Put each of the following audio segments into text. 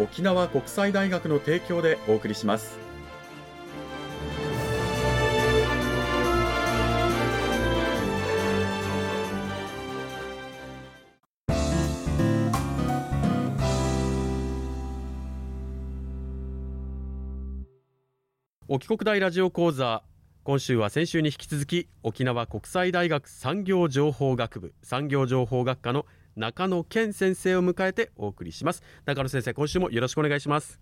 沖縄国際大学の提供でお送りします。沖国大ラジオ講座今週は先週に引き続き沖縄国際大学産業情報学部産業情報学科の中野健先生を迎えてお送りします。中野先生今週もよろしくお願いします。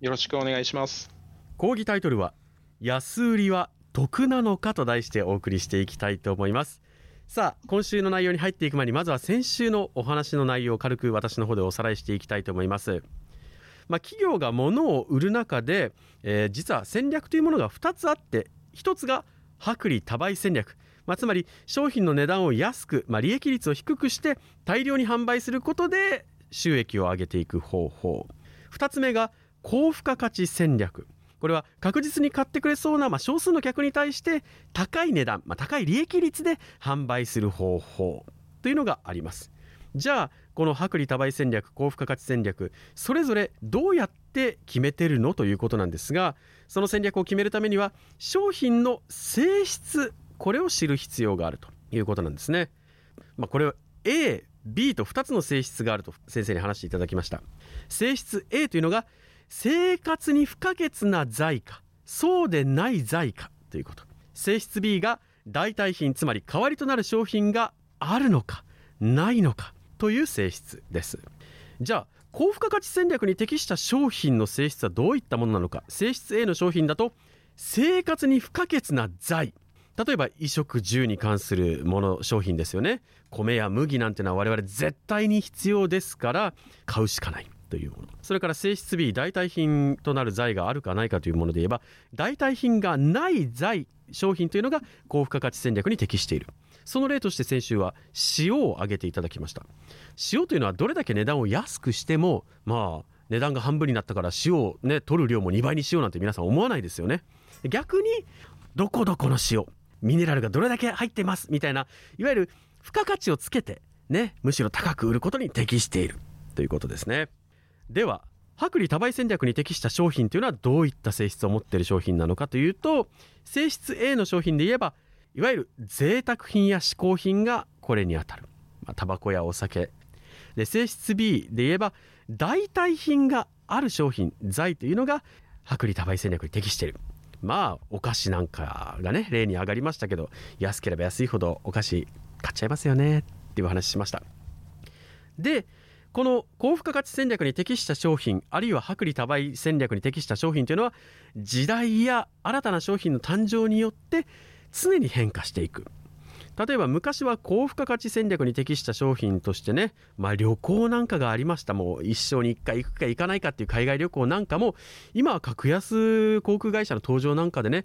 よろしくお願いします。講義タイトルは安売りは得なのかと題してお送りしていきたいと思います。さあ今週の内容に入っていく前にまずは先週のお話の内容を軽く私の方でおさらいしていきたいと思います。まあ、企業が物を売る中で、えー、実は戦略というものが2つあって1つが薄利多売戦略まあ、つまり商品の値段を安く、まあ、利益率を低くして大量に販売することで収益を上げていく方法。2つ目が高付加価値戦略。これは確実に買ってくれそうな、まあ、少数の客に対して高い値段、まあ、高い利益率で販売する方法。というのがあります。じゃあこの薄利多売戦略高付加価値戦略それぞれどうやって決めてるの？ということなんですがその戦略を決めるためには商品の性質これを知る必要があるということなんですね。まあ、これは A、B と2つの性質があると先生に話していただきました。性質 A というのが生活に不可欠な財かそうでない財かということ。性質 B が代替品つまり代わりとなる商品があるのかないのかという性質です。じゃあ高付加価値戦略に適した商品の性質はどういったものなのか性質 A の商品だと生活に不可欠な財例えば衣食住に関するもの商品ですよね。米や麦なんてのは我々絶対に必要ですから買うしかないというもの。それから性質 B 代替品となる財があるかないかというもので言えば代替品がない財商品というのが高付加価値戦略に適している。その例として先週は塩を挙げていただきました。塩というのはどれだけ値段を安くしてもまあ値段が半分になったから塩をね取る量も2倍にしようなんて皆さん思わないですよね。逆にどこどこの塩。ミネラルがどれだけ入ってますみたいないわゆる付加価値をつけてねむしろ高く売ることに適している。ということですね。では薄利多売戦略に適した商品というのはどういった性質を持っている商品なのかというと性質 A の商品で言えばいわゆる贅沢品や嗜好品がこれにあたる、ま、タバコやお酒。で性質 B で言えば代替品がある商品財というのが薄利多売戦略に適している。まあお菓子なんかがね例に上がりましたけど安ければ安いほどお菓子買っちゃいますよねっていう話しました。でこの高付加価値戦略に適した商品あるいは薄利多売戦略に適した商品というのは時代や新たな商品の誕生によって常に変化していく。例えば昔は高付加価値戦略に適した商品としてね、まあ、旅行なんかがありましたもう一生に一回行くか行かないかっていう海外旅行なんかも今は格安航空会社の登場なんかでね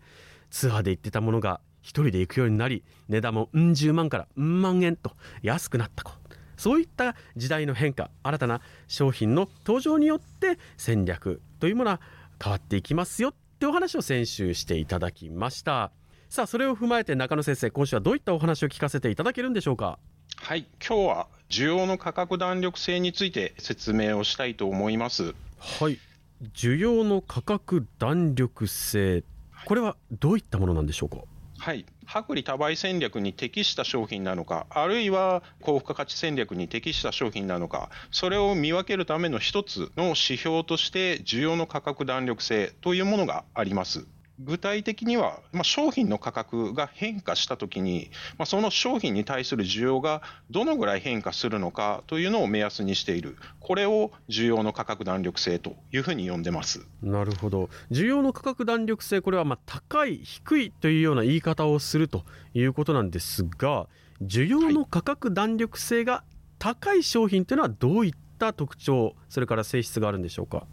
ツアーで行ってたものが一人で行くようになり値段もうん十万からうん万円と安くなったそういった時代の変化新たな商品の登場によって戦略というものは変わっていきますよってお話を先週していただきました。さあそれを踏まえて中野先生今週はどういったお話を聞かせていただけるんでしょうか？はい今日は需要の価格弾力性について説明をしたいと思います。はい。需要の価格弾力性。これはどういったものなんでしょうか？はい、薄利多売戦略に適した商品なのか、あるいは高付加価値戦略に適した商品なのか、それを見分けるための一つの指標として、需要の価格弾力性というものがあります。具体的には、まあ、商品の価格が変化したときに、まあ、その商品に対する需要がどのぐらい変化するのかというのを目安にしている、これを需要の価格弾力性というふうに呼んでます。なるほど、需要の価格弾力性、これはまあ高い、低いというような言い方をするということなんですが、需要の価格弾力性が高い商品というのはどういった特徴、それから性質があるんでしょうか？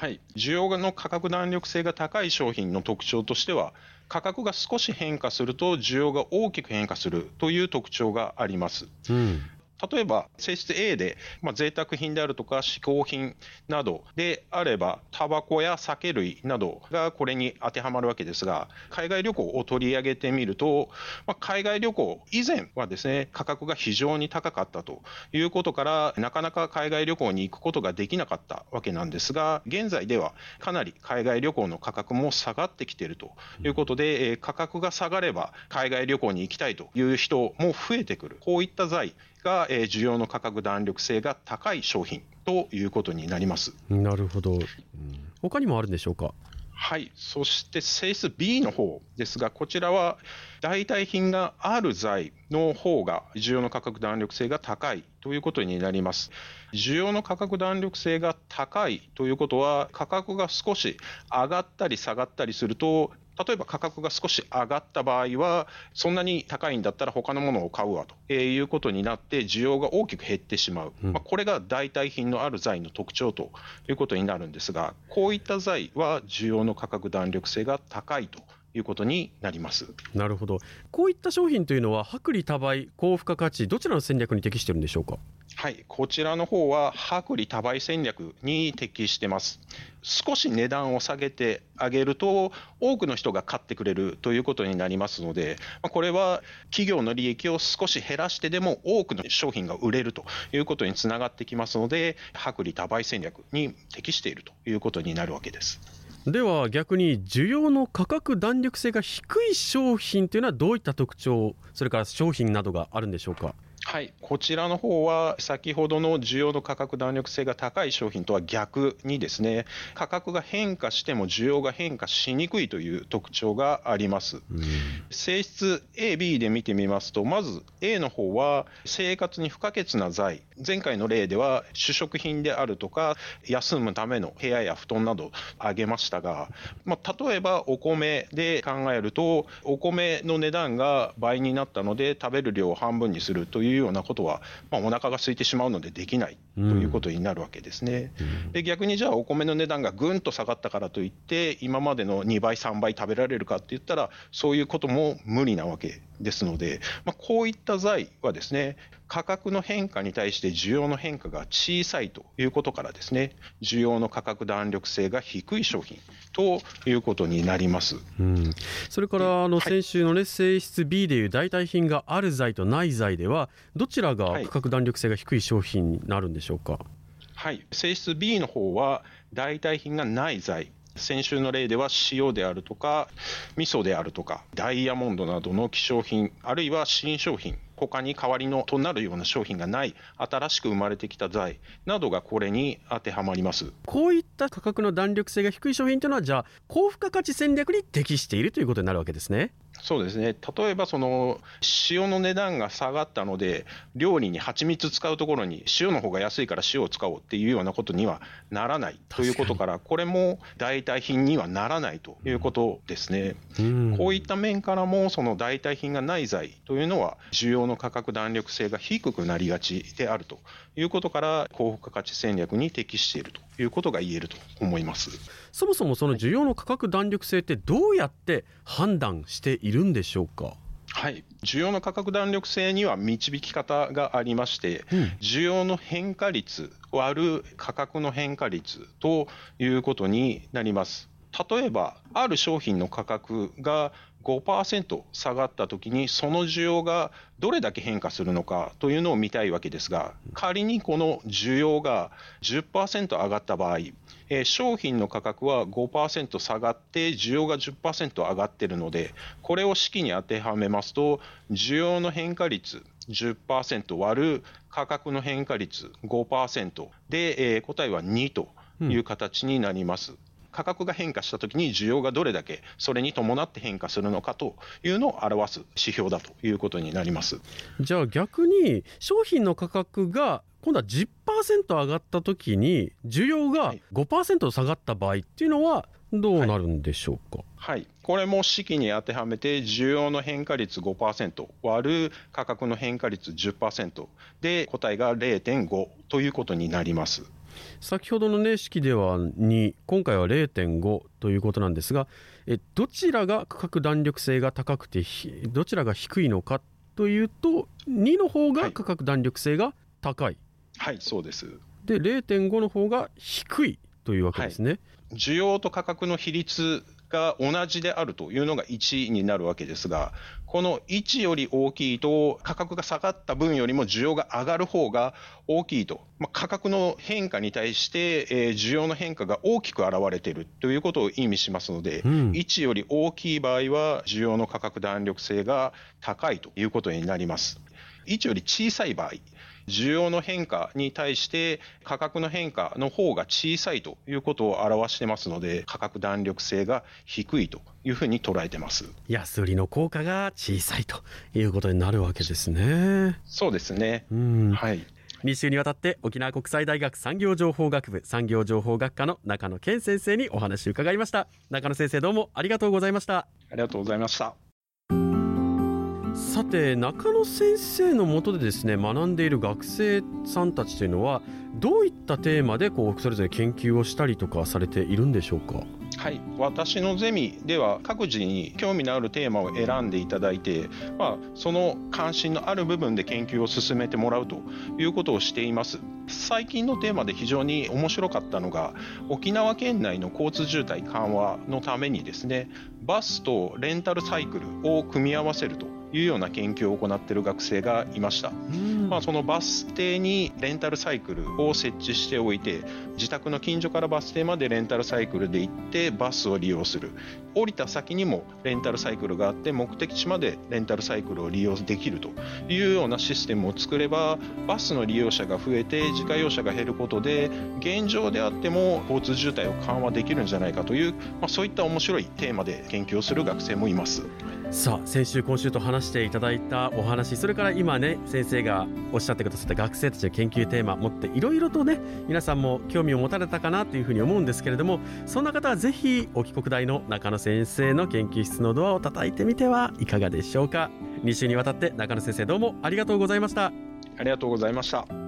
はい、需要の価格弾力性が高い商品の特徴としては、価格が少し変化すると需要が大きく変化するという特徴があります。うん例えば、性質 A で、まあ、贅沢品であるとか、嗜好品などであれば、タバコや酒類などがこれに当てはまるわけですが、海外旅行を取り上げてみると、まあ、海外旅行以前はですね、価格が非常に高かったということから、なかなか海外旅行に行くことができなかったわけなんですが、現在ではかなり海外旅行の価格も下がってきているということで、価格が下がれば海外旅行に行きたいという人も増えてくる。こういった財が、えー、需要の価格弾力性が高い商品ということになります。なるほど。他にもあるんでしょうか？はい、そして性質 B の方ですが、こちらは代替品がある材の方が需要の価格弾力性が高いということになります。需要の価格弾力性が高いということは、価格が少し上がったり下がったりすると、例えば価格が少し上がった場合は、そんなに高いんだったら他のものを買うわということになって、需要が大きく減ってしまう、うん、まあ、これが代替品のある財の特徴ということになるんですが、こういった財は需要の価格弾力性が高いと。いうことになりますなるほど、こういった商品というのは、薄利多売、高付加価値、どちらの戦略に適しているんでしょうか？はい、こちらの方は薄利多売戦略に適してます。少し値段を下げてあげると、多くの人が買ってくれるということになりますので、これは企業の利益を少し減らしてでも多くの商品が売れるということにつながってきますので、薄利多売戦略に適しているということになるわけです。では逆に需要の価格弾力性が低い商品というのはどういった特徴、それから商品などがあるんでしょうか？はい、こちらの方は先ほどの需要の価格弾力性が高い商品とは逆にですね価格が変化しても需要が変化しにくいという特徴があります、うん、性質 A、B で見てみますとまず A の方は生活に不可欠な財前回の例では主食品であるとか休むための部屋や布団など挙げましたが、まあ、例えばお米で考えるとお米の値段が倍になったので食べる量を半分にするというようなことは、まあ、お腹が空いてしまうのでできないということになるわけですね。うん、で逆にじゃあお米の値段がぐんと下がったからといって今までの2倍3倍食べられるかって言ったらそういうことも無理なわけですので、まあ、こういった財はですね価格の変化に対して需要の変化が小さいということからですね、需要の価格弾力性が低い商品ということになります。うん、それからあの先週のね、はい、性質 B でいう代替品がある材とない材ではどちらが価格弾力性が低い商品になるんでしょうか？はい、性質 B の方は代替品がない材先週の例では塩であるとか味噌であるとかダイヤモンドなどの希少品あるいは新商品他に代わりのとなるような商品がない新しく生まれてきた材などがこれに当てはまります。こういった価格の弾力性が低い商品というのはじゃあ高付加価値戦略に適しているということになるわけですね。そうですね。例えばその塩の値段が下がったので料理に蜂蜜使うところに塩の方が安いから塩を使おうっていうようなことにはならないということからこれも代替品にはならないということですね、うん、こういった面からもその代替品がない材というのは需要の価格弾力性が低くなりがちであるということから高付加価値戦略に適しているということが言えると思います。そもそもその需要の価格弾力性ってどうやって判断しているんでしょうか？はい、需要の価格弾力性には導き方がありまして、うん、需要の変化率割る価格の変化率ということになります。例えば、ある商品の価格が5%下がったときに、その需要がどれだけ変化するのかというのを見たいわけですが、仮にこの需要が10%上がった場合、えー、商品の価格は5%下がって、需要が10%上がっているので、これを式に当てはめますと、需要の変化率10%割る価格の変化率5%で、えー、答えは2という形になります。うん価格が変化したときに需要がどれだけそれに伴って変化するのかというのを表す指標だということになります。じゃあ逆に商品の価格が今度は10%上がったときに需要が5%下がった場合っていうのはどうなるんでしょうか、はい、はい、これも式に当てはめて需要の変化率5%割る価格の変化率10%で答えが0.5ということになります。先ほどの、ね、式では2今回は0.5ということなんですがえどちらが価格弾力性が高くてどちらが低いのかというと2の方が価格弾力性が高い、はい、はい、そうです。で0.5の方が低いというわけですね、はい、需要と価格の比率が同じであるというのが1になるわけですが、この1より大きいと、価格が下がった分よりも需要が上がる方が大きいと、まあ、価格の変化に対して、えー、需要の変化が大きく現れているということを意味しますので、うん、1より大きい場合は、需要の価格弾力性が高いということになります。1より小さい場合、需要の変化に対して価格の変化の方が小さいということを表してますので価格弾力性が低いというふうに捉えてます。安売りの効果が小さいということになるわけですね。そうですね。うん。はい。2週にわたって沖縄国際大学産業情報学部産業情報学科の中野健先生にお話を伺いました。中野先生どうもありがとうございました。ありがとうございましたさて中野先生のもとでですね学んでいる学生さんたちというのはどういったテーマでこうそれぞれ研究をしたりとかされているんでしょうか？はい。私のゼミでは各自に興味のあるテーマを選んでいただいて、まあ、その関心のある部分で研究を進めてもらうということをしています。最近のテーマで非常に面白かったのが沖縄県内の交通渋滞緩和のためにですねバスとレンタルサイクルを組み合わせるというような研究を行っている学生がいました、まあ、そのバス停にレンタルサイクルを設置しておいて自宅の近所からバス停までレンタルサイクルで行ってバスを利用する。降りた先にもレンタルサイクルがあって目的地までレンタルサイクルを利用できるというようなシステムを作ればバスの利用者が増えて自家用車が減ることで現状であっても交通渋滞を緩和できるんじゃないかという、まあ、そういった面白いテーマで研究をする学生もいます。さあ先週今週と話していただいたお話それから今ね先生がおっしゃってくださった学生たちの研究テーマ持っていろいろとね皆さんも興味を持たれたかなというふうに思うんですけれどもそんな方はぜひ沖国大の中野先生の研究室のドアを叩いてみてはいかがでしょうか。2週にわたって中野先生どうもありがとうございました。ありがとうございました